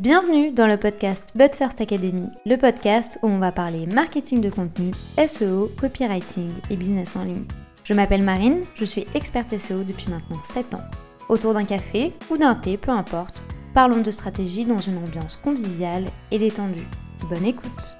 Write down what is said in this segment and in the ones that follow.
Bienvenue dans le podcast But First Academy, le podcast où on va parler marketing de contenu, SEO, copywriting et business en ligne. Je m'appelle Marine, je suis experte SEO depuis maintenant 7 ans. Autour d'un café ou d'un thé, peu importe, parlons de stratégie dans une ambiance conviviale et détendue. Bonne écoute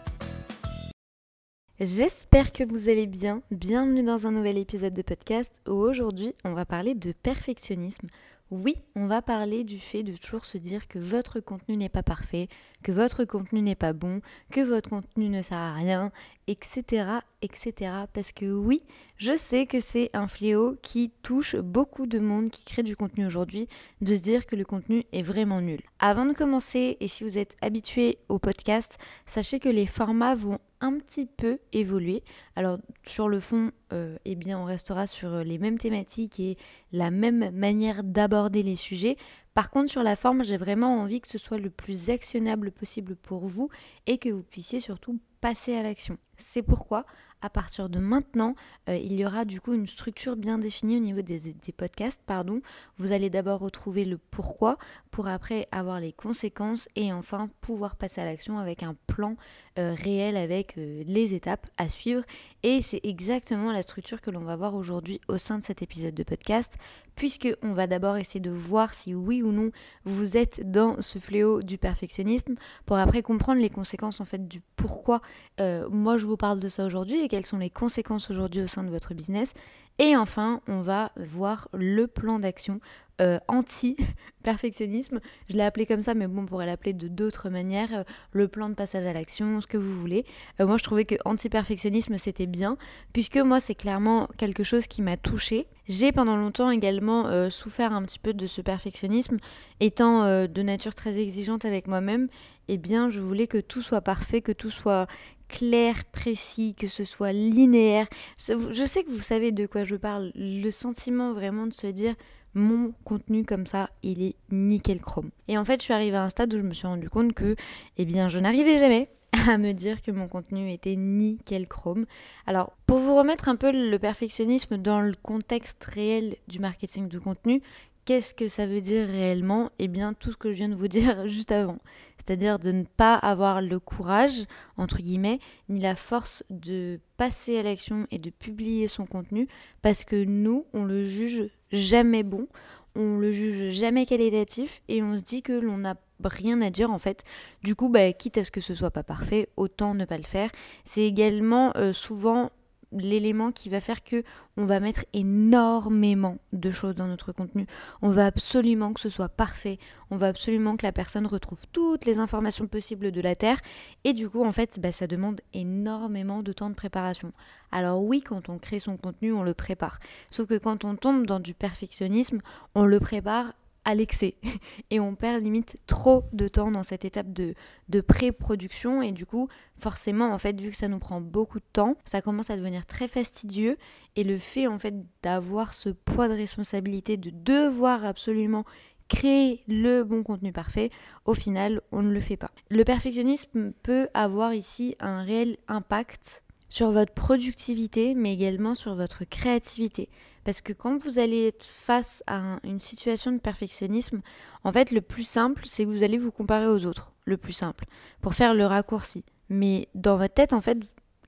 J'espère que vous allez bien. Bienvenue dans un nouvel épisode de podcast où aujourd'hui on va parler de perfectionnisme oui, on va parler du fait de toujours se dire que votre contenu n'est pas parfait, que votre contenu n'est pas bon, que votre contenu ne sert à rien, etc., etc. Parce que oui, je sais que c'est un fléau qui touche beaucoup de monde qui crée du contenu aujourd'hui, de se dire que le contenu est vraiment nul. Avant de commencer, et si vous êtes habitué au podcast, sachez que les formats vont un petit peu évoluer. Alors sur le fond, euh, eh bien on restera sur les mêmes thématiques et la même manière d'aborder les sujets. Par contre, sur la forme, j'ai vraiment envie que ce soit le plus actionnable possible pour vous et que vous puissiez surtout passer à l'action. C'est pourquoi, à partir de maintenant, euh, il y aura du coup une structure bien définie au niveau des, podcasts. Pardon. Vous allez d'abord retrouver le pourquoi pour après avoir les conséquences et enfin pouvoir passer à l'action avec un plan euh, réel avec euh, les étapes à suivre. Et c'est exactement la structure que l'on va voir aujourd'hui au sein de cet épisode de podcast, puisque on va d'abord essayer de voir si oui ou non vous êtes dans ce fléau du perfectionnisme, pour après comprendre les conséquences en fait du pourquoi moi je vous parle de ça aujourd'hui et quelles sont les conséquences aujourd'hui au sein de votre business. Et enfin, on va voir le plan d'action euh, anti-perfectionnisme. Je l'ai appelé comme ça, mais bon, on pourrait l'appeler de d'autres manières. Euh, le plan de passage à l'action, ce que vous voulez. Euh, moi, je trouvais que anti-perfectionnisme, c'était bien, puisque moi, c'est clairement quelque chose qui m'a touchée. J'ai pendant longtemps également souffert un petit peu de ce perfectionnisme, étant de nature très exigeante avec moi-même. Eh bien, je voulais que tout soit parfait, que tout soit clair, précis, que ce soit linéaire. Je sais que vous savez de quoi je parle. Le sentiment vraiment de se dire mon contenu comme ça, il est nickel chrome. Et en fait, je suis arrivée à un stade où je me suis rendu compte que, eh bien, je n'arrivais jamais à me dire que mon contenu était nickel chrome. Alors, pour vous remettre un peu le perfectionnisme dans le contexte réel du marketing de contenu, Qu'est-ce que ça veut dire réellement? Eh bien, tout ce que je viens de vous dire juste avant. C'est-à-dire de ne pas avoir le courage, entre guillemets, ni la force de passer à l'action et de publier son contenu parce que nous, on le juge jamais bon, on le juge jamais qualitatif et on se dit que l'on n'a rien à dire en fait. Du coup, bah, quitte à ce que ce soit pas parfait, autant ne pas le faire. C'est également euh, souvent l'élément qui va faire que on va mettre énormément de choses dans notre contenu. On va absolument que ce soit parfait. On va absolument que la personne retrouve toutes les informations possibles de la Terre. Et du coup, en fait, bah, ça demande énormément de temps de préparation. Alors oui, quand on crée son contenu, on le prépare. Sauf que quand on tombe dans du perfectionnisme, on le prépare à l'excès. Et on perd limite trop de temps dans cette étape de, de pré-production. Et du coup forcément en fait vu que ça nous prend beaucoup de temps ça commence à devenir très fastidieux. Et le fait en fait d'avoir ce poids de responsabilité de devoir absolument créer le bon contenu parfait, au final, on ne le fait pas. Le perfectionnisme peut avoir ici un réel impact sur votre productivité, mais également sur votre créativité. Parce que quand vous allez être face à une situation de perfectionnisme, en fait, le plus simple, c'est que vous allez vous comparer aux autres. Le plus simple. Pour faire le raccourci. Mais dans votre tête, en fait,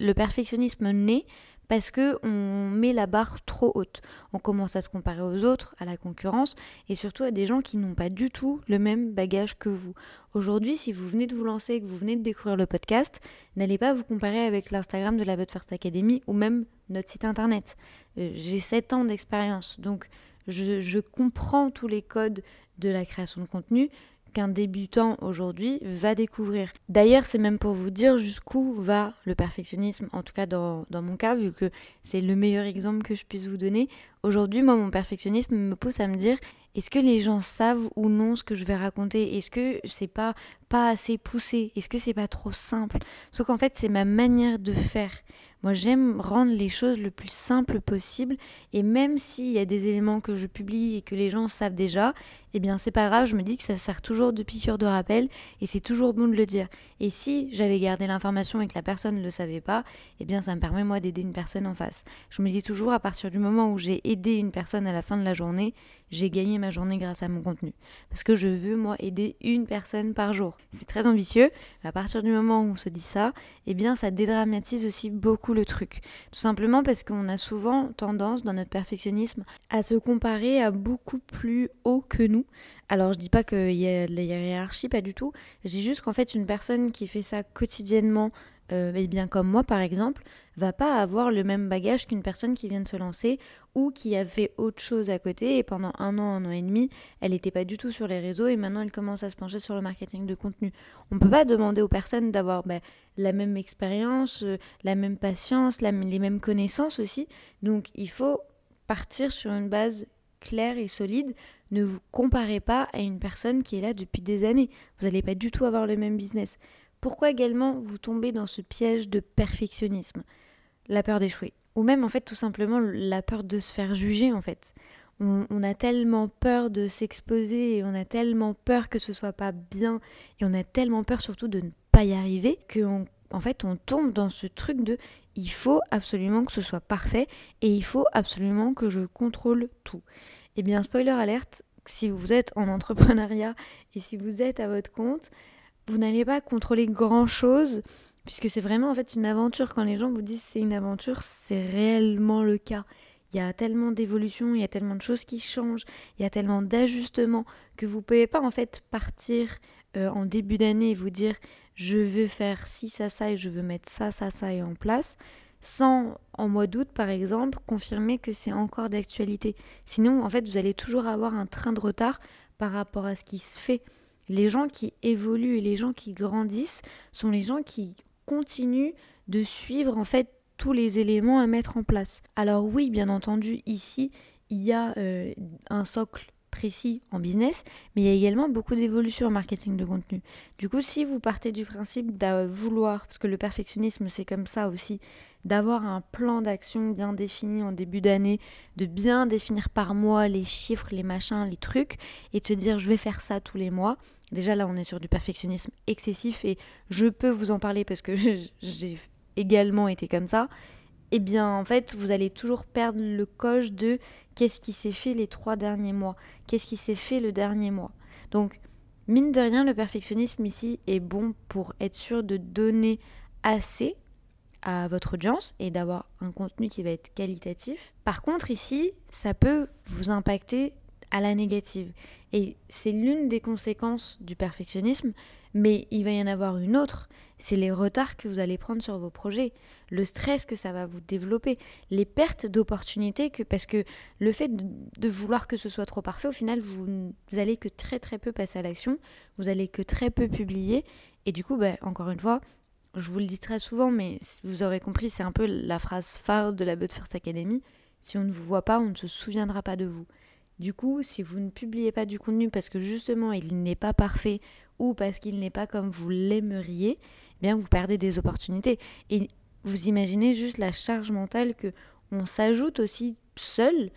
le perfectionnisme naît parce que on met la barre trop haute. On commence à se comparer aux autres, à la concurrence et surtout à des gens qui n'ont pas du tout le même bagage que vous. Aujourd'hui, si vous venez de vous lancer et que vous venez de découvrir le podcast, n'allez pas vous comparer avec l'Instagram de la But First Academy ou même notre site internet. Euh, j'ai 7 ans d'expérience, donc je, je comprends tous les codes de la création de contenu qu'un débutant aujourd'hui va découvrir. D'ailleurs, c'est même pour vous dire jusqu'où va le perfectionnisme, en tout cas dans, dans mon cas, vu que c'est le meilleur exemple que je puisse vous donner. Aujourd'hui, moi, mon perfectionnisme me pousse à me dire est-ce que les gens savent ou non ce que je vais raconter? Est-ce que c'est pas pas assez poussé? Est-ce que c'est pas trop simple? Sauf qu'en fait, c'est ma manière de faire. Moi, j'aime rendre les choses le plus simple possible et même s'il y a des éléments que je publie et que les gens savent déjà, eh bien c'est pas grave, je me dis que ça sert toujours de piqûre de rappel et c'est toujours bon de le dire. Et si j'avais gardé l'information et que la personne ne le savait pas, eh bien ça me permet moi d'aider une personne en face. Je me dis toujours à partir du moment où j'ai aidé une personne à la fin de la journée, j'ai gagné ma journée grâce à mon contenu. Parce que je veux moi aider une personne par jour. C'est très ambitieux, mais à partir du moment où on se dit ça, eh bien ça dédramatise aussi beaucoup le truc. Tout simplement parce qu'on a souvent tendance dans notre perfectionnisme à se comparer à beaucoup plus haut que nous. Alors je dis pas qu'il y a de la hiérarchie, pas du tout. Dis juste qu'en fait une personne qui fait ça quotidiennement, euh, eh bien comme moi par exemple, va pas avoir le même bagage qu'une personne qui vient de se lancer ou qui a fait autre chose à côté et pendant un an, un an et demi, elle n'était pas du tout sur les réseaux et maintenant elle commence à se pencher sur le marketing de contenu. On ne peut pas demander aux personnes d'avoir bah, la même expérience, euh, la même patience, les mêmes connaissances aussi. Donc il faut partir sur une base claire et solide. Ne vous comparez pas à une personne qui est là depuis des années. Vous n'allez pas du tout avoir le même business. Pourquoi également vous tombez dans ce piège de perfectionnisme? La peur d'échouer. Ou même en fait tout simplement la peur de se faire juger en fait. On, a tellement peur de s'exposer et on a tellement peur que ce soit pas bien et on a tellement peur surtout de ne pas y arriver qu'en en fait on tombe dans ce truc de il faut absolument que ce soit parfait et il faut absolument que je contrôle tout. Eh bien spoiler alerte, si vous êtes en entrepreneuriat et si vous êtes à votre compte, vous n'allez pas contrôler grand chose puisque c'est vraiment en fait une aventure. Quand les gens vous disent c'est une aventure, c'est réellement le cas. Il y a tellement d'évolutions, il y a tellement de choses qui changent, il y a tellement d'ajustements que vous ne pouvez pas en fait partir euh, en début d'année et vous dire je veux faire ci, ça, ça et je veux mettre ça, ça, ça et en place sans, en mois d'août par exemple, confirmer que c'est encore d'actualité. Sinon, en fait, vous allez toujours avoir un train de retard par rapport à ce qui se fait. Les gens qui évoluent et les gens qui grandissent sont les gens qui continuent de suivre en fait tous les éléments à mettre en place. Alors oui, bien entendu, ici, il y a euh, un socle précis en business, mais il y a également beaucoup d'évolutions en marketing de contenu. Du coup, si vous partez du principe de vouloir, parce que le perfectionnisme c'est comme ça aussi, d'avoir un plan d'action bien défini en début d'année, de bien définir par mois les chiffres, les machins, les trucs, et de se dire je vais faire ça tous les mois. Déjà là, on est sur du perfectionnisme excessif et je peux vous en parler parce que j'ai également été comme ça eh bien en fait vous allez toujours perdre le coche de qu'est-ce qui s'est fait les trois derniers mois, qu'est-ce qui s'est fait le dernier mois? Donc mine de rien le perfectionnisme ici est bon pour être sûr de donner assez à votre audience et d'avoir un contenu qui va être qualitatif. Par contre ici ça peut vous impacter à la négative et c'est l'une des conséquences du perfectionnisme mais il va y en avoir une autre, c'est les retards que vous allez prendre sur vos projets, le stress que ça va vous développer, les pertes d'opportunités que parce que le fait de, vouloir que ce soit trop parfait, au final vous, vous, allez que très très peu passer à l'action, vous allez que très peu publier et du coup, bah, encore une fois, je vous le dis très souvent, mais vous aurez compris, c'est un peu la phrase phare de la But First Academy. Si on ne vous voit pas, on ne se souviendra pas de vous. Du coup, si vous ne publiez pas du contenu parce que justement il n'est pas parfait ou parce qu'il n'est pas comme vous l'aimeriez, eh bien vous perdez des opportunités. Et vous imaginez juste la charge mentale que on s'ajoute aussi seul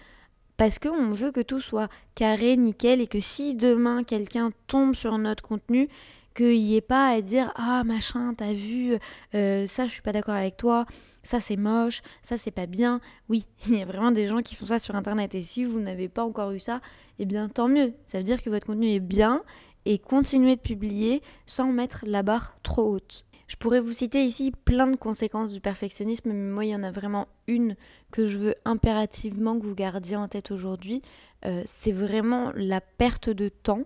parce qu'on veut que tout soit carré, nickel, et que si demain quelqu'un tombe sur notre contenu, qu'il n'y ait pas à dire ah machin t'as vu euh, ça je suis pas d'accord avec toi ça c'est moche ça c'est pas bien. Oui il y a vraiment des gens qui font ça sur internet. Et si vous n'avez pas encore eu ça eh bien tant mieux. Ça veut dire que votre contenu est bien et continuez de publier sans mettre la barre trop haute. Je pourrais vous citer ici plein de conséquences du perfectionnisme, mais moi il y en a vraiment une que je veux impérativement que vous gardiez en tête aujourd'hui. Euh, c'est vraiment la perte de temps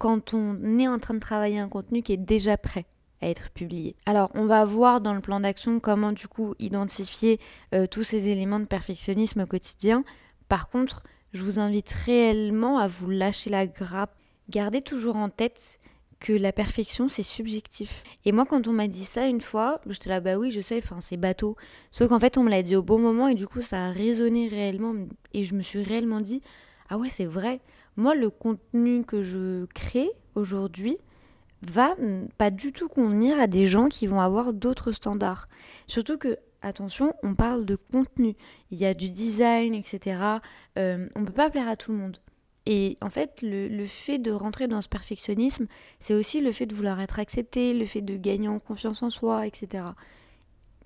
quand on est en train de travailler un contenu qui est déjà prêt à être publié. Alors, on va voir dans le plan d'action comment du coup identifier euh, tous ces éléments de perfectionnisme au quotidien. Par contre, je vous invite réellement à vous lâcher la grappe. Gardez toujours en tête que la perfection c'est subjectif. Et moi quand on m'a dit ça une fois, j'étais là bah oui je sais, enfin c'est bateau. Sauf qu'en fait on me l'a dit au bon moment et du coup ça a résonné réellement et je me suis réellement dit ah ouais c'est vrai. Moi, le contenu que je crée aujourd'hui va pas du tout convenir à des gens qui vont avoir d'autres standards. Surtout que, attention, on parle de contenu. Il y a du design, etc. Euh, on ne peut pas plaire à tout le monde. Et en fait, le, le, fait de rentrer dans ce perfectionnisme, c'est aussi le fait de vouloir être accepté, le fait de gagner en confiance en soi, etc.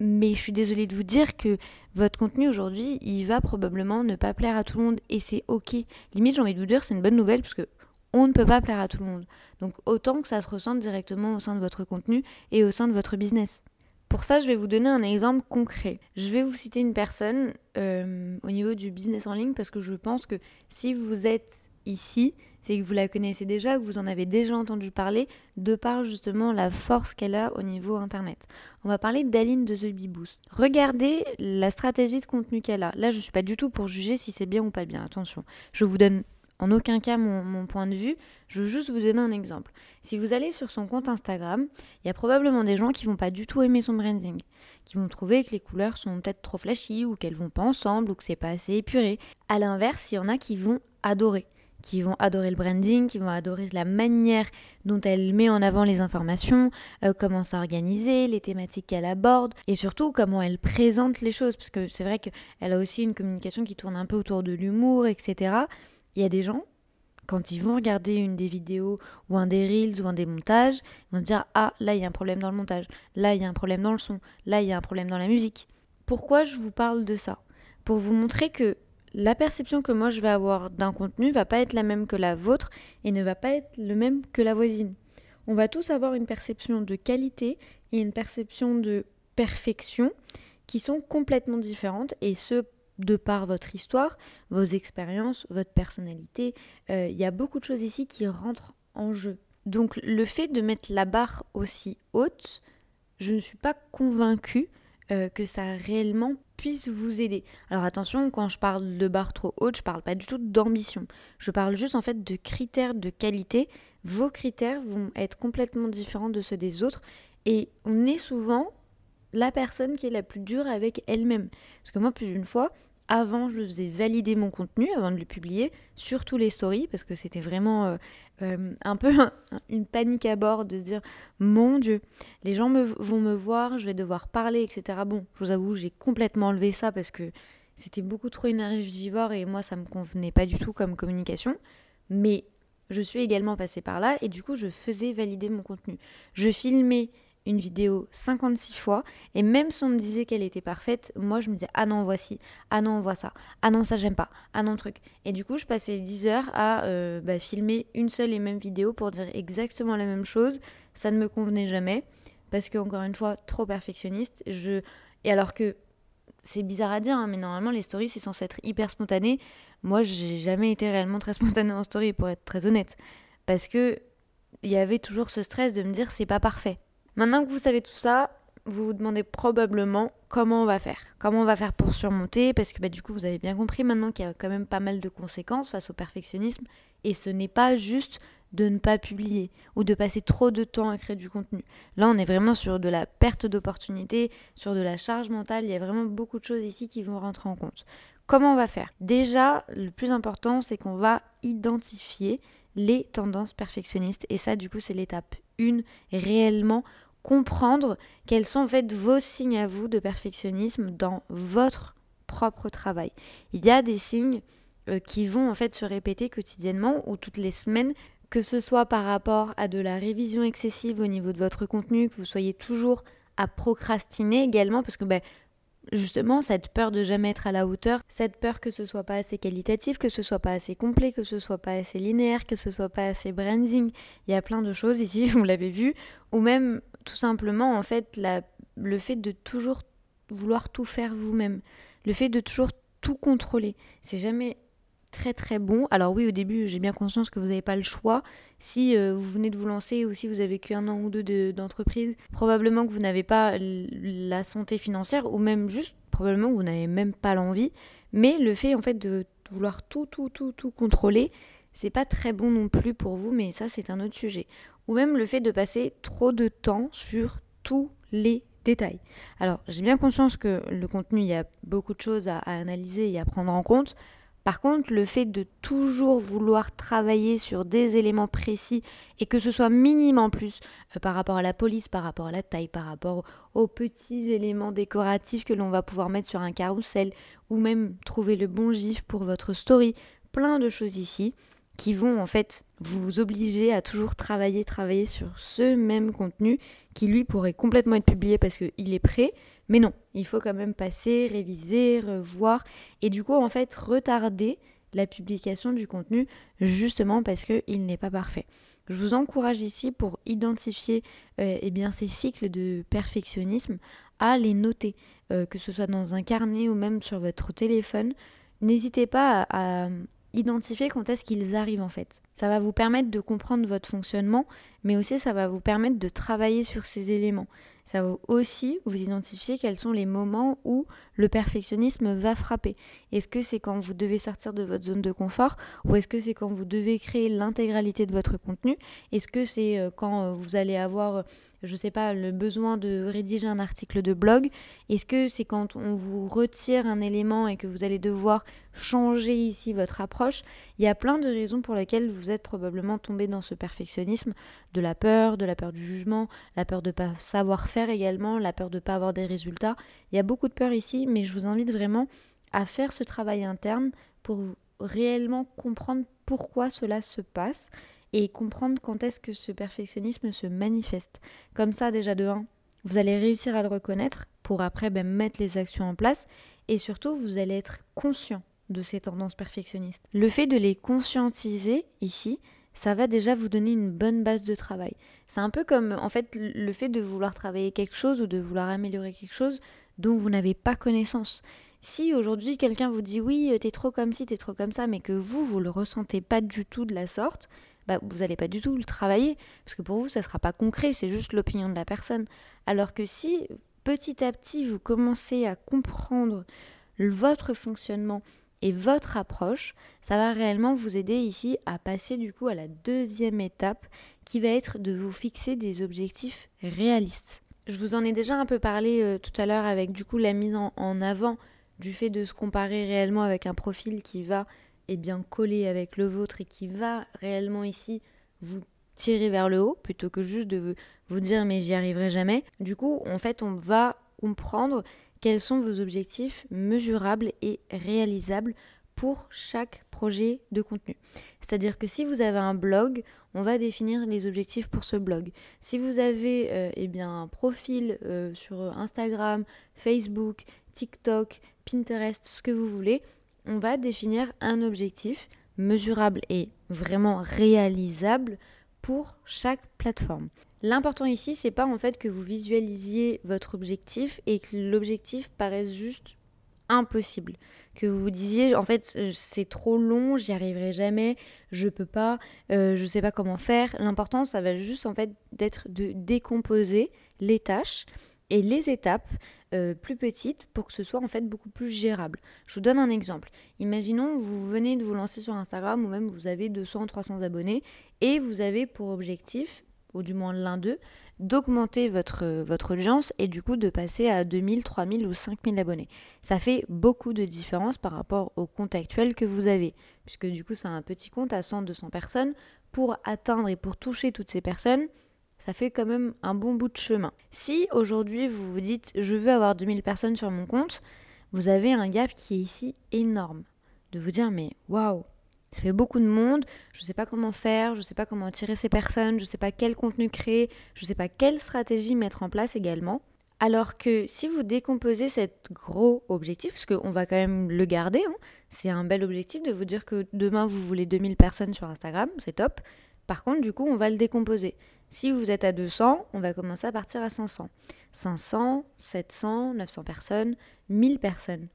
Mais je suis désolée de vous dire que votre contenu aujourd'hui, il va probablement ne pas plaire à tout le monde et c'est ok. Limite, j'ai envie de vous dire, c'est une bonne nouvelle parce que on ne peut pas plaire à tout le monde. Donc autant que ça se ressente directement au sein de votre contenu et au sein de votre business. Pour ça, je vais vous donner un exemple concret. Je vais vous citer une personne euh, au niveau du business en ligne parce que je pense que si vous êtes ici, c'est que vous la connaissez déjà, que vous en avez déjà entendu parler, de par justement la force qu'elle a au niveau internet. On va parler d'Aline de The Bee Boost. Regardez la stratégie de contenu qu'elle a. Là, je ne suis pas du tout pour juger si c'est bien ou pas bien, attention. Je vous donne en aucun cas mon, point de vue, je veux juste vous donner un exemple. Si vous allez sur son compte Instagram, il y a probablement des gens qui vont pas du tout aimer son branding, qui vont trouver que les couleurs sont peut-être trop flashy ou qu'elles vont pas ensemble ou que c'est pas assez épuré. À l'inverse, il y en a qui vont adorer qui vont adorer le branding, qui vont adorer la manière dont elle met en avant les informations, euh, comment s'organiser, les thématiques qu'elle aborde et surtout comment elle présente les choses. Parce que c'est vrai qu'elle a aussi une communication qui tourne un peu autour de l'humour, etc. Il y a des gens, quand ils vont regarder une des vidéos ou un des reels ou un des montages, ils vont se dire Ah, là, il y a un problème dans le montage, là, il y a un problème dans le son, là, il y a un problème dans la musique. Pourquoi je vous parle de ça? Pour vous montrer que la perception que moi je vais avoir d'un contenu va pas être la même que la vôtre et ne va pas être le même que la voisine. On va tous avoir une perception de qualité et une perception de perfection qui sont complètement différentes et ce de par votre histoire, vos expériences, votre personnalité. Euh, il y a beaucoup de choses ici qui rentrent en jeu. Donc le fait de mettre la barre aussi haute, je ne suis pas convaincue euh, que ça réellement puisse vous aider. Alors attention, quand je parle de barre trop haute, je parle pas du tout d'ambition. Je parle juste en fait de critères de qualité. Vos critères vont être complètement différents de ceux des autres et on est souvent la personne qui est la plus dure avec elle-même. Parce que moi, plus d'une fois, avant, je faisais valider mon contenu avant de le publier sur tous les stories parce que c'était vraiment euh, euh, un peu une panique à bord de se dire mon Dieu, les gens vont me voir, je vais devoir parler, etc. Bon, je vous avoue, j'ai complètement enlevé ça parce que c'était beaucoup trop énergivore et moi, ça me convenait pas du tout comme communication. Mais je suis également passée par là et du coup, je faisais valider mon contenu. Je filmais une vidéo 56 fois et même si on me disait qu'elle était parfaite, moi je me disais ah non voici, ah non on voit ça, ah non ça j'aime pas, ah non truc. Et du coup je passais 10 heures à euh, bah, filmer une seule et même vidéo pour dire exactement la même chose, ça ne me convenait jamais parce que encore une fois trop perfectionniste. Je et alors que c'est bizarre à dire hein, mais normalement les stories c'est censé être hyper spontané. Moi j'ai jamais été réellement très spontané en story pour être très honnête parce que il y avait toujours ce stress de me dire c'est pas parfait Maintenant que vous savez tout ça, vous vous demandez probablement comment on va faire. Comment on va faire pour surmonter, parce que bah, du coup, vous avez bien compris maintenant qu'il y a quand même pas mal de conséquences face au perfectionnisme, et ce n'est pas juste de ne pas publier ou de passer trop de temps à créer du contenu. Là, on est vraiment sur de la perte d'opportunité, sur de la charge mentale, il y a vraiment beaucoup de choses ici qui vont rentrer en compte. Comment on va faire? Déjà, le plus important, c'est qu'on va identifier les tendances perfectionnistes, et ça, du coup, c'est l'étape 1, réellement comprendre quels sont en fait vos signes à vous de perfectionnisme dans votre propre travail. Il y a des signes euh, qui vont en fait se répéter quotidiennement ou toutes les semaines, que ce soit par rapport à de la révision excessive au niveau de votre contenu, que vous soyez toujours à procrastiner également, parce que ben, justement cette peur de jamais être à la hauteur, cette peur que ce soit pas assez qualitatif, que ce soit pas assez complet, que ce soit pas assez linéaire, que ce soit pas assez branding. Il y a plein de choses ici, vous l'avez vu, ou même tout simplement en fait la, le fait de toujours vouloir tout faire vous-même, le fait de toujours tout contrôler. C'est jamais très très bon. Alors oui, au début, j'ai bien conscience que vous n'avez pas le choix. Si euh, vous venez de vous lancer ou si vous avez qu'un an ou deux d'entreprise, probablement que vous n'avez pas la santé financière ou même juste probablement que vous n'avez même pas l'envie. Mais le fait en fait de vouloir tout tout tout tout contrôler, c'est pas très bon non plus pour vous, mais ça c'est un autre sujet. Ou même le fait de passer trop de temps sur tous les détails. Alors j'ai bien conscience que le contenu, il y a beaucoup de choses à analyser et à prendre en compte. Par contre, le fait de toujours vouloir travailler sur des éléments précis et que ce soit minimum plus euh, par rapport à la police, par rapport à la taille, par rapport aux petits éléments décoratifs que l'on va pouvoir mettre sur un carrousel ou même trouver le bon gif pour votre story, plein de choses ici. qui vont en fait vous obliger à toujours travailler, travailler sur ce même contenu qui lui pourrait complètement être publié parce qu'il est prêt. Mais non, il faut quand même passer, réviser, revoir et du coup en fait retarder la publication du contenu justement parce qu'il n'est pas parfait. Je vous encourage ici pour identifier euh, eh ces cycles de perfectionnisme à les noter, euh, que ce soit dans un carnet ou même sur votre téléphone. N'hésitez pas à, identifier quand est-ce qu'ils arrivent en fait. Ça va vous permettre de comprendre votre fonctionnement, mais aussi ça va vous permettre de travailler sur ces éléments. Ça va aussi vous identifier quels sont les moments où le perfectionnisme va frapper. Est-ce que c'est quand vous devez sortir de votre zone de confort ou est-ce que c'est quand vous devez créer l'intégralité de votre contenu? Est-ce que c'est euh, quand euh, vous allez avoir je sais pas, le besoin de rédiger un article de blog? Est-ce que c'est quand on vous retire un élément et que vous allez devoir changer ici votre approche? Il y a plein de raisons pour lesquelles vous êtes probablement tombé dans ce perfectionnisme, de la peur, de la peur du jugement, la peur de ne pas savoir faire également, la peur de ne pas avoir des résultats. Il y a beaucoup de peur ici, mais je vous invite vraiment à faire ce travail interne pour réellement comprendre pourquoi cela se passe et comprendre quand est-ce que ce perfectionnisme se manifeste. Comme ça, déjà de 1, vous allez réussir à le reconnaître pour après ben, mettre les actions en place et surtout, vous allez être conscient de ces tendances perfectionnistes. Le fait de les conscientiser ici, ça va déjà vous donner une bonne base de travail. C'est un peu comme en fait le fait de vouloir travailler quelque chose ou de vouloir améliorer quelque chose dont vous n'avez pas connaissance. Si aujourd'hui quelqu'un vous dit oui, t'es trop comme ci, t'es trop comme ça, mais que vous, vous le ressentez pas du tout de la sorte, bah, vous n'allez pas du tout le travailler, parce que pour vous, ça ne sera pas concret, c'est juste l'opinion de la personne. Alors que si petit à petit, vous commencez à comprendre votre fonctionnement et votre approche, ça va réellement vous aider ici à passer du coup à la deuxième étape qui va être de vous fixer des objectifs réalistes. Je vous en ai déjà un peu parlé euh, tout à l'heure avec du coup la mise en avant du fait de se comparer réellement avec un profil qui va est bien collé avec le vôtre et qui va réellement ici vous tirer vers le haut plutôt que juste de vous dire mais j'y arriverai jamais. Du coup, en fait, on va comprendre quels sont vos objectifs mesurables et réalisables pour chaque projet de contenu. C'est-à-dire que si vous avez un blog, on va définir les objectifs pour ce blog. Si vous avez euh, eh un profil euh, sur Instagram, Facebook, TikTok, Pinterest, ce que vous voulez, on va définir un objectif mesurable et vraiment réalisable pour chaque plateforme. L'important ici, c'est pas en fait que vous visualisiez votre objectif et que l'objectif paraisse juste impossible. Que vous vous disiez, en fait, c'est trop long, j'y arriverai jamais, je peux pas, euh, je sais pas comment faire. L'important, ça va juste en fait d'être de décomposer les tâches et les étapes euh, plus petites pour que ce soit en fait beaucoup plus gérable. Je vous donne un exemple. Imaginons vous venez de vous lancer sur Instagram ou même vous avez 200 300 abonnés et vous avez pour objectif ou du moins l'un d'eux d'augmenter votre, votre audience et du coup de passer à 2000, 3000 ou 5000 abonnés. Ça fait beaucoup de différence par rapport au compte actuel que vous avez puisque du coup c'est un petit compte à 100 200 personnes pour atteindre et pour toucher toutes ces personnes ça fait quand même un bon bout de chemin. Si aujourd'hui vous vous dites je veux avoir 2000 personnes sur mon compte, vous avez un gap qui est ici énorme. De vous dire mais waouh, ça fait beaucoup de monde, je ne sais pas comment faire, je ne sais pas comment attirer ces personnes, je ne sais pas quel contenu créer, je ne sais pas quelle stratégie mettre en place également. Alors que si vous décomposez cet gros objectif, parce qu'on va quand même le garder, hein, c'est un bel objectif de vous dire que demain vous voulez 2000 personnes sur Instagram, c'est top. Par contre, du coup, on va le décomposer. Si vous êtes à 200, on va commencer à partir à 500. 500, 700, 900 personnes, 1000 personnes.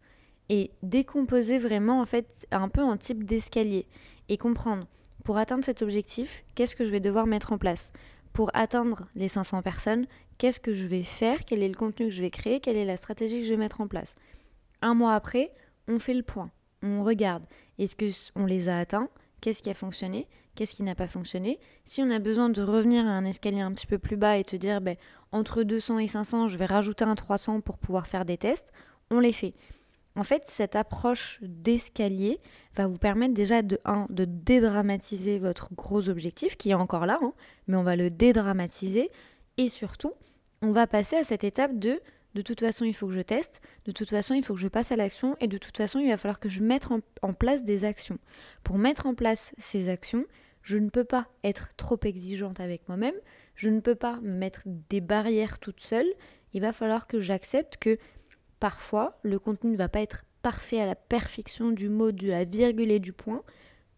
Et décomposer vraiment en fait un peu en type d'escalier et comprendre pour atteindre cet objectif, qu'est-ce que je vais devoir mettre en place Pour atteindre les 500 personnes, qu'est-ce que je vais faire Quel est le contenu que je vais créer Quelle est la stratégie que je vais mettre en place Un mois après, on fait le point. On regarde. Est-ce qu'on les a atteints Qu'est-ce qui a fonctionné qu'est-ce qui n'a pas fonctionné. Si on a besoin de revenir à un escalier un petit peu plus bas et te dire ben, entre 200 et 500, je vais rajouter un 300 pour pouvoir faire des tests, on les fait. En fait, cette approche d'escalier va vous permettre déjà de 1 de dédramatiser votre gros objectif qui est encore là, hein, mais on va le dédramatiser et surtout, on va passer à cette étape de de toute façon, il faut que je teste, de toute façon, il faut que je passe à l'action, et de toute façon, il va falloir que je mette en, place des actions. Pour mettre en place ces actions, je ne peux pas être trop exigeante avec moi-même, je ne peux pas me mettre des barrières toute seule, il va falloir que j'accepte que parfois, le contenu ne va pas être parfait à la perfection du mot, de la virgule et du point,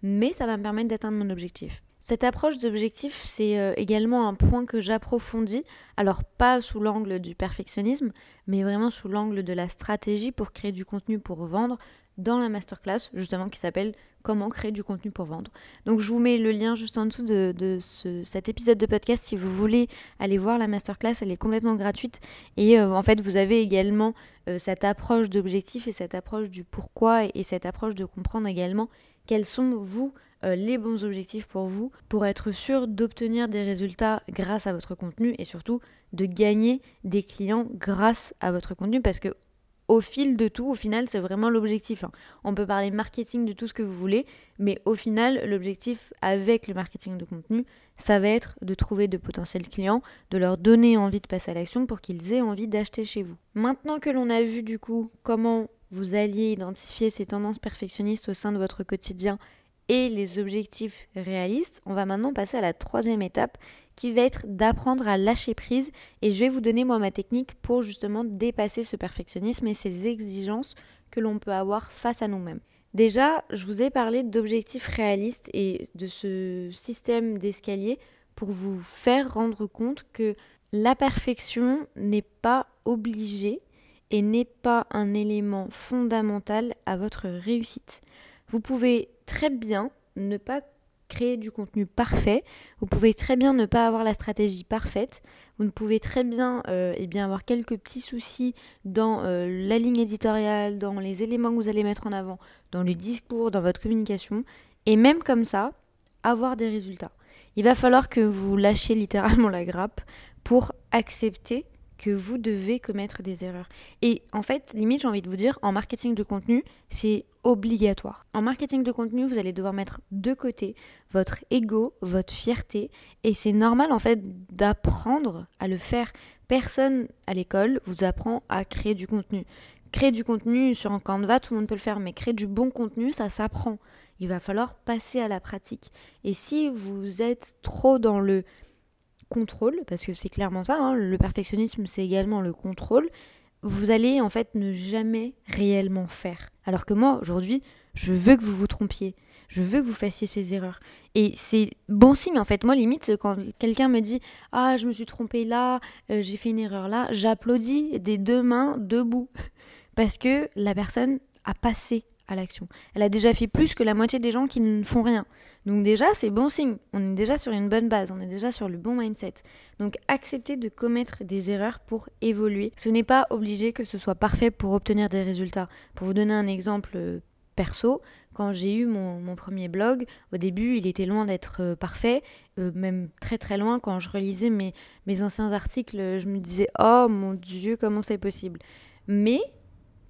mais ça va me permettre d'atteindre mon objectif. Cette approche d'objectif, c'est euh, également un point que j'approfondis, alors pas sous l'angle du perfectionnisme, mais vraiment sous l'angle de la stratégie pour créer du contenu pour vendre dans la masterclass, justement, qui s'appelle Comment créer du contenu pour vendre. Donc je vous mets le lien juste en dessous de, cet épisode de podcast si vous voulez aller voir la masterclass, elle est complètement gratuite. Et euh, en fait, vous avez également euh, cette approche d'objectif et cette approche du pourquoi et cette approche de comprendre également quels sont, vous, euh, les bons objectifs pour vous, pour être sûr d'obtenir des résultats grâce à votre contenu et surtout de gagner des clients grâce à votre contenu parce que au fil de tout, au final, c'est vraiment l'objectif. Hein. On peut parler marketing de tout ce que vous voulez, mais au final, l'objectif avec le marketing de contenu, ça va être de trouver de potentiels clients, de leur donner envie de passer à l'action pour qu'ils aient envie d'acheter chez vous. Maintenant que l'on a vu du coup comment vous alliez identifier ces tendances perfectionnistes au sein de votre quotidien et les objectifs réalistes, on va maintenant passer à la troisième étape va être d'apprendre à lâcher prise et je vais vous donner moi ma technique pour justement dépasser ce perfectionnisme et ces exigences que l'on peut avoir face à nous-mêmes. Déjà, je vous ai parlé d'objectifs réalistes et de ce système d'escalier pour vous faire rendre compte que la perfection n'est pas obligée et n'est pas un élément fondamental à votre réussite. Vous pouvez très bien ne pas créer du contenu parfait, vous pouvez très bien ne pas avoir la stratégie parfaite, vous ne pouvez très bien, euh, eh bien avoir quelques petits soucis dans euh, la ligne éditoriale, dans les éléments que vous allez mettre en avant, dans le discours, dans votre communication, et même comme ça, avoir des résultats. Il va falloir que vous lâchiez littéralement la grappe pour accepter que vous devez commettre des erreurs. Et en fait, limite, j'ai envie de vous dire, en marketing de contenu, c'est obligatoire. En marketing de contenu, vous allez devoir mettre de côté votre ego, votre fierté, et c'est normal en fait d'apprendre à le faire. Personne à l'école vous apprend à créer du contenu. Créer du contenu sur un Canva, tout le monde peut le faire, mais créer du bon contenu, ça s'apprend. Il va falloir passer à la pratique. Et si vous êtes trop dans le contrôle, parce que c'est clairement ça, hein, le perfectionnisme c'est également le contrôle, vous allez en fait ne jamais réellement faire. Alors que moi aujourd'hui, je veux que vous vous trompiez, je veux que vous fassiez ces erreurs. Et c'est bon signe en fait. Moi limite quand quelqu'un me dit ah je me suis trompé là, euh, j'ai fait une erreur là, j'applaudis des deux mains debout parce que la personne a passé l'action. Elle a déjà fait plus que la moitié des gens qui ne font rien. Donc déjà, c'est bon signe. On est déjà sur une bonne base, on est déjà sur le bon mindset. Donc accepter de commettre des erreurs pour évoluer. Ce n'est pas obligé que ce soit parfait pour obtenir des résultats. Pour vous donner un exemple euh, perso, quand j'ai eu mon, premier blog, au début, il était loin d'être euh, parfait, euh, même très très loin. Quand je relisais mes, mes anciens articles, je me disais, oh mon Dieu, comment c'est possible? Mais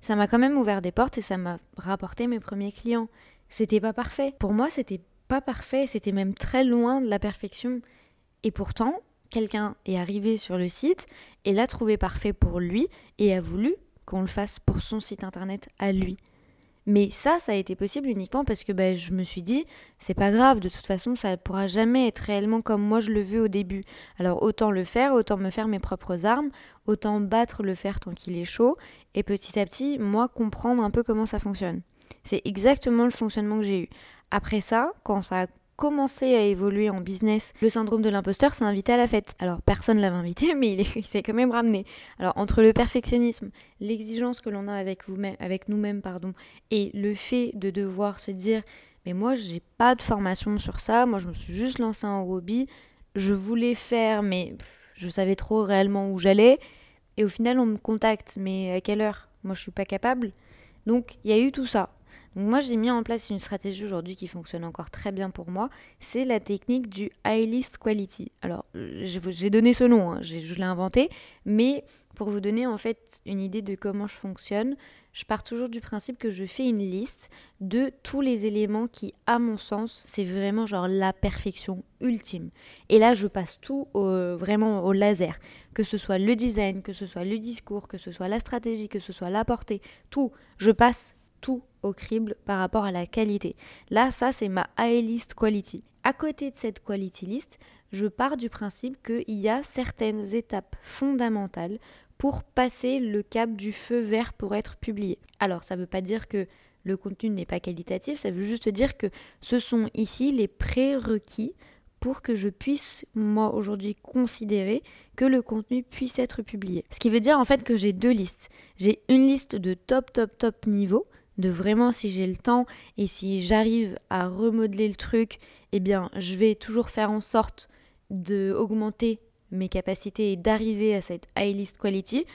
ça m'a quand même ouvert des portes et ça m'a rapporté mes premiers clients. C'était pas parfait. Pour moi, c'était pas parfait, c'était même très loin de la perfection. Et pourtant, quelqu'un est arrivé sur le site et l'a trouvé parfait pour lui et a voulu qu'on le fasse pour son site internet à lui. Mais ça, ça a été possible uniquement parce que ben, je me suis dit, c'est pas grave, de toute façon, ça ne pourra jamais être réellement comme moi je le veux au début. Alors autant le faire, autant me faire mes propres armes, autant battre le fer tant qu'il est chaud, et petit à petit, moi, comprendre un peu comment ça fonctionne. C'est exactement le fonctionnement que j'ai eu. Après ça, quand ça a commencé à évoluer en business, le syndrome de l'imposteur s'est invité à la fête. Alors personne ne l'avait invité, mais il s'est quand même ramené. Alors entre le perfectionnisme, l'exigence que l'on a avec, avec nous-mêmes, pardon, et le fait de devoir se dire, mais moi j'ai pas de formation sur ça, moi je me suis juste lancé en hobby, je voulais faire, mais je savais trop réellement où j'allais, et au final on me contacte, mais à quelle heure? Moi je suis pas capable. Donc il y a eu tout ça. Donc moi j'ai mis en place une stratégie aujourd'hui qui fonctionne encore très bien pour moi, c'est la technique du high list quality. Alors j'ai donné ce nom, hein, je l'ai inventé, mais pour vous donner en fait une idée de comment je fonctionne, je pars toujours du principe que je fais une liste de tous les éléments qui, à mon sens, c'est vraiment genre la perfection ultime. Et là, je passe tout vraiment au laser. Que ce soit le design, que ce soit le discours, que ce soit la stratégie, que ce soit la portée, tout. Je passe tout au crible par rapport à la qualité. Là, ça, c'est ma high list quality. À côté de cette quality list, je pars du principe qu'il y a certaines étapes fondamentales pour passer le cap du feu vert pour être publié. Alors, ça ne veut pas dire que le contenu n'est pas qualitatif, ça veut juste dire que ce sont ici les prérequis pour que je puisse, moi, aujourd'hui, considérer que le contenu puisse être publié. Ce qui veut dire en fait que j'ai deux listes. J'ai une liste de top, top, top niveau, de vraiment si j'ai le temps et si j'arrive à remodeler le truc, eh bien, je vais toujours faire en sorte d'augmenter mes capacités et d'arriver à cette high list quality.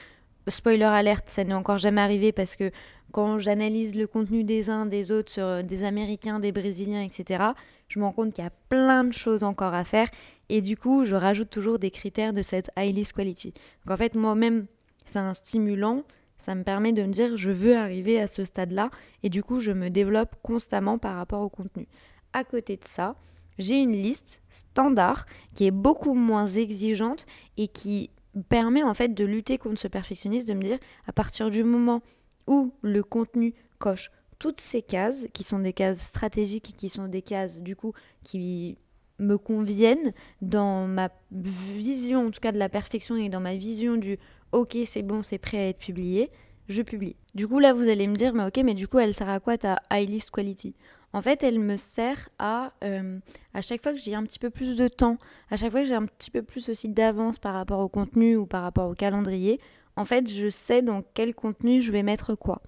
Spoiler alerte, ça n'est encore jamais arrivé parce que quand j'analyse le contenu des uns, des autres, sur euh, des Américains, des Brésiliens, etc., je me rends compte qu'il y a plein de choses encore à faire et du coup, je rajoute toujours des critères de cette high list quality. Donc en fait, moi-même, c'est un stimulant, ça me permet de me dire je veux arriver à ce stade-là et du coup, je me développe constamment par rapport au contenu. À côté de ça, j'ai une liste standard qui est beaucoup moins exigeante et qui permet en fait de lutter contre ce perfectionnisme, de me dire à partir du moment où le contenu coche toutes ces cases, qui sont des cases stratégiques qui sont des cases du coup qui me conviennent dans ma vision en tout cas de la perfection et dans ma vision du ok c'est bon c'est prêt à être publié, je publie. Du coup là vous allez me dire mais ok mais du coup elle sert à quoi ta high list quality? En fait, elle me sert à, euh, à chaque fois que j'ai un petit peu plus de temps, à chaque fois que j'ai un petit peu plus aussi d'avance par rapport au contenu ou par rapport au calendrier, en fait, je sais dans quel contenu je vais mettre quoi.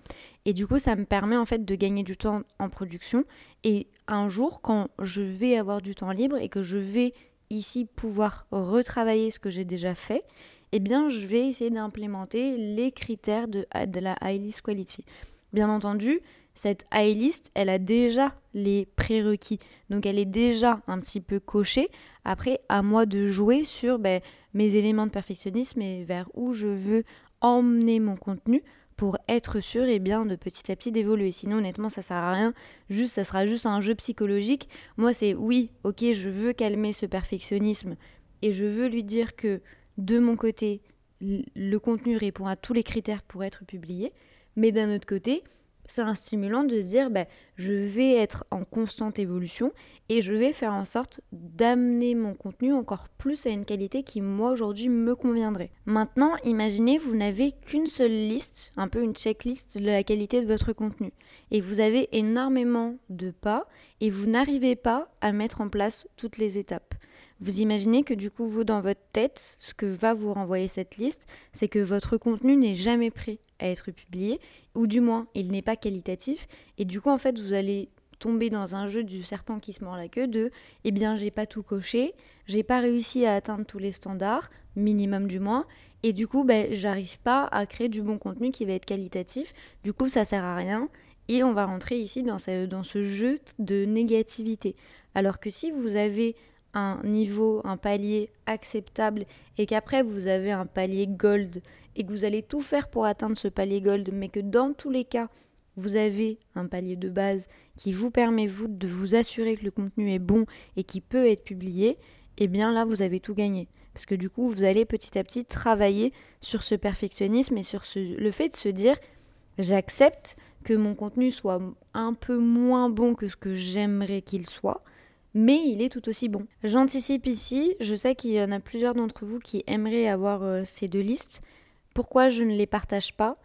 Et du coup, ça me permet en fait de gagner du temps en production. Et un jour, quand je vais avoir du temps libre et que je vais ici pouvoir retravailler ce que j'ai déjà fait, eh bien, je vais essayer d'implémenter les critères de, la high list quality. Bien entendu, cette high list, elle a déjà les prérequis. Donc elle est déjà un petit peu cochée. Après, à moi de jouer sur ben, mes éléments de perfectionnisme et vers où je veux emmener mon contenu pour être sûr et bien de petit à petit d'évoluer. Sinon honnêtement ça sert à rien, juste ça sera juste un jeu psychologique. Moi c'est oui, OK, je veux calmer ce perfectionnisme et je veux lui dire que de mon côté le contenu répond à tous les critères pour être publié, mais d'un autre côté, c'est un stimulant de se dire bah, je vais être en constante évolution et je vais faire en sorte d'amener mon contenu encore plus à une qualité qui moi aujourd'hui me conviendrait. Maintenant, imaginez vous n'avez qu'une seule liste, un peu une checklist de la qualité de votre contenu et vous avez énormément de pas et vous n'arrivez pas à mettre en place toutes les étapes. Vous imaginez que du coup, vous, dans votre tête, ce que va vous renvoyer cette liste, c'est que votre contenu n'est jamais prêt à être publié, ou du moins, il n'est pas qualitatif, et du coup, en fait, vous allez tomber dans un jeu du serpent qui se mord la queue de eh bien j'ai pas tout coché, j'ai pas réussi à atteindre tous les standards, minimum du moins, et du coup ben, j'arrive pas à créer du bon contenu qui va être qualitatif, du coup ça sert à rien, et on va rentrer ici dans ce, dans ce jeu de négativité. Alors que si vous avez un niveau, un palier acceptable et qu'après vous avez un palier gold et que vous allez tout faire pour atteindre ce palier gold, mais que dans tous les cas, vous avez un palier de base qui vous permet vous de vous assurer que le contenu est bon et qui peut être publié, et eh bien là vous avez tout gagné. Parce que du coup, vous allez petit à petit travailler sur ce perfectionnisme et sur ce, le fait de se dire j'accepte que mon contenu soit un peu moins bon que ce que j'aimerais qu'il soit, mais il est tout aussi bon. J'anticipe ici, je sais qu'il y en a plusieurs d'entre vous qui aimeraient avoir euh, ces deux listes. Pourquoi je ne les partage pas?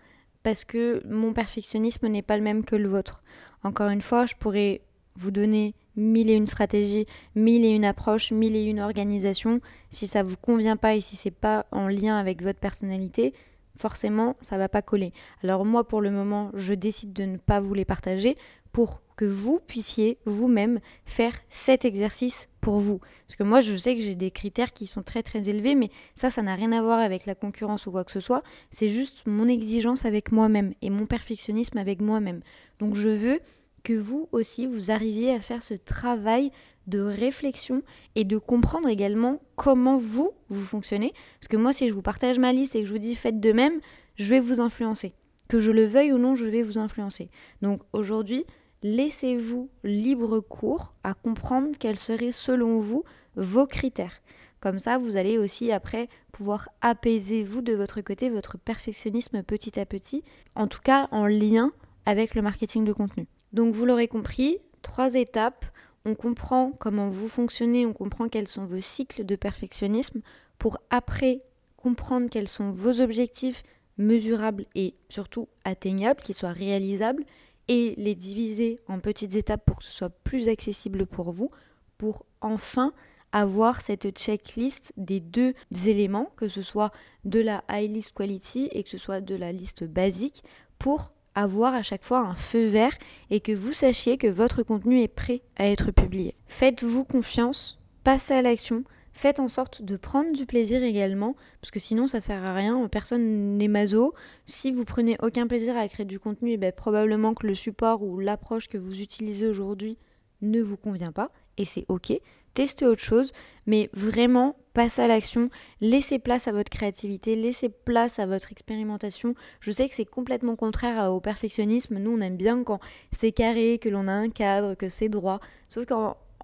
Parce que mon perfectionnisme n'est pas le même que le vôtre. Encore une fois, je pourrais vous donner mille et une stratégies, mille et une approches, mille et une organisations. Si ça vous convient pas et si c'est pas en lien avec votre personnalité, forcément, ça va pas coller. Alors moi, pour le moment, je décide de ne pas vous les partager pour que vous puissiez vous-même faire cet exercice pour vous. Parce que moi, je sais que j'ai des critères qui sont très très élevés, mais ça, ça n'a rien à voir avec la concurrence ou quoi que ce soit. C'est juste mon exigence avec moi-même et mon perfectionnisme avec moi-même. Donc je veux que vous aussi, vous arriviez à faire ce travail de réflexion et de comprendre également comment vous, vous fonctionnez. Parce que moi, si je vous partage ma liste et que je vous dis faites de même, je vais vous influencer que je le veuille ou non, je vais vous influencer. Donc aujourd'hui, laissez-vous libre cours à comprendre quels seraient selon vous vos critères. Comme ça, vous allez aussi après pouvoir apaiser vous de votre côté votre perfectionnisme petit à petit, en tout cas en lien avec le marketing de contenu. Donc vous l'aurez compris, trois étapes. On comprend comment vous fonctionnez, on comprend quels sont vos cycles de perfectionnisme pour après comprendre quels sont vos objectifs mesurables et surtout atteignables, qu'ils soient réalisables, et les diviser en petites étapes pour que ce soit plus accessible pour vous, pour enfin avoir cette checklist des deux éléments, que ce soit de la high list quality et que ce soit de la liste basique, pour avoir à chaque fois un feu vert et que vous sachiez que votre contenu est prêt à être publié. Faites-vous confiance, passez à l'action, faites en sorte de prendre du plaisir également, parce que sinon ça sert à rien, personne n'est maso. Si vous prenez aucun plaisir à créer du contenu, eh ben, probablement que le support ou l'approche que vous utilisez aujourd'hui ne vous convient pas, et c'est ok testez autre chose, mais vraiment passez à l'action, laissez place à votre créativité, laissez place à votre expérimentation. Je sais que c'est complètement contraire au perfectionnisme. Nous, on aime bien quand c'est carré, que l'on a un cadre, que c'est droit. Sauf que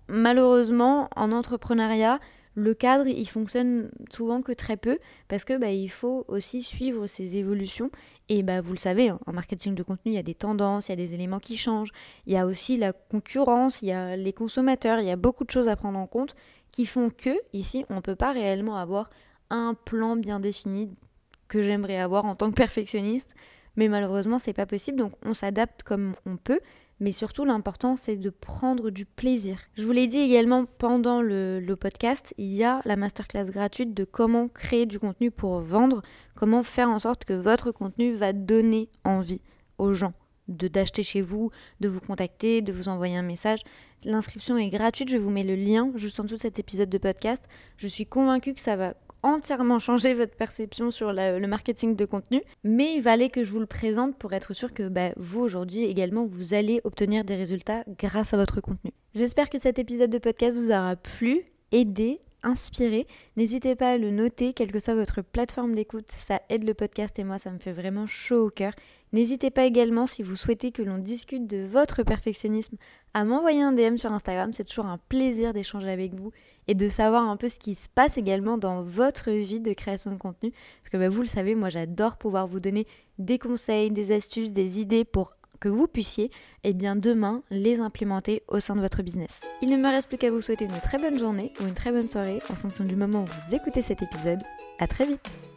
malheureusement, en entrepreneuriat, le cadre, il fonctionne souvent que très peu parce que bah, il faut aussi suivre ces évolutions. Et bah, vous le savez, hein, en marketing de contenu, il y a des tendances, il y a des éléments qui changent. Il y a aussi la concurrence, il y a les consommateurs, il y a beaucoup de choses à prendre en compte qui font que, ici, on ne peut pas réellement avoir un plan bien défini que j'aimerais avoir en tant que perfectionniste. Mais malheureusement, c'est pas possible, donc on s'adapte comme on peut mais surtout l'important c'est de prendre du plaisir. Je vous l'ai dit également pendant le, podcast, il y a la masterclass gratuite de comment créer du contenu pour vendre, comment faire en sorte que votre contenu va donner envie aux gens de d'acheter chez vous, de vous contacter, de vous envoyer un message. L'inscription est gratuite, je vous mets le lien juste en dessous de cet épisode de podcast. Je suis convaincue que ça va entièrement changer votre perception sur le marketing de contenu, mais il valait que je vous le présente pour être sûr que bah, vous aujourd'hui également vous allez obtenir des résultats grâce à votre contenu. J'espère que cet épisode de podcast vous aura plu, aidé, inspiré. N'hésitez pas à le noter, quelle que soit votre plateforme d'écoute, ça aide le podcast et moi ça me fait vraiment chaud au cœur. N'hésitez pas également si vous souhaitez que l'on discute de votre perfectionnisme à m'envoyer un DM sur Instagram, c'est toujours un plaisir d'échanger avec vous et de savoir un peu ce qui se passe également dans votre vie de création de contenu. Parce que bah, vous le savez, moi j'adore pouvoir vous donner des conseils, des astuces, des idées pour que vous puissiez eh bien demain les implémenter au sein de votre business. Il ne me reste plus qu'à vous souhaiter une très bonne journée ou une très bonne soirée en fonction du moment où vous écoutez cet épisode. À très vite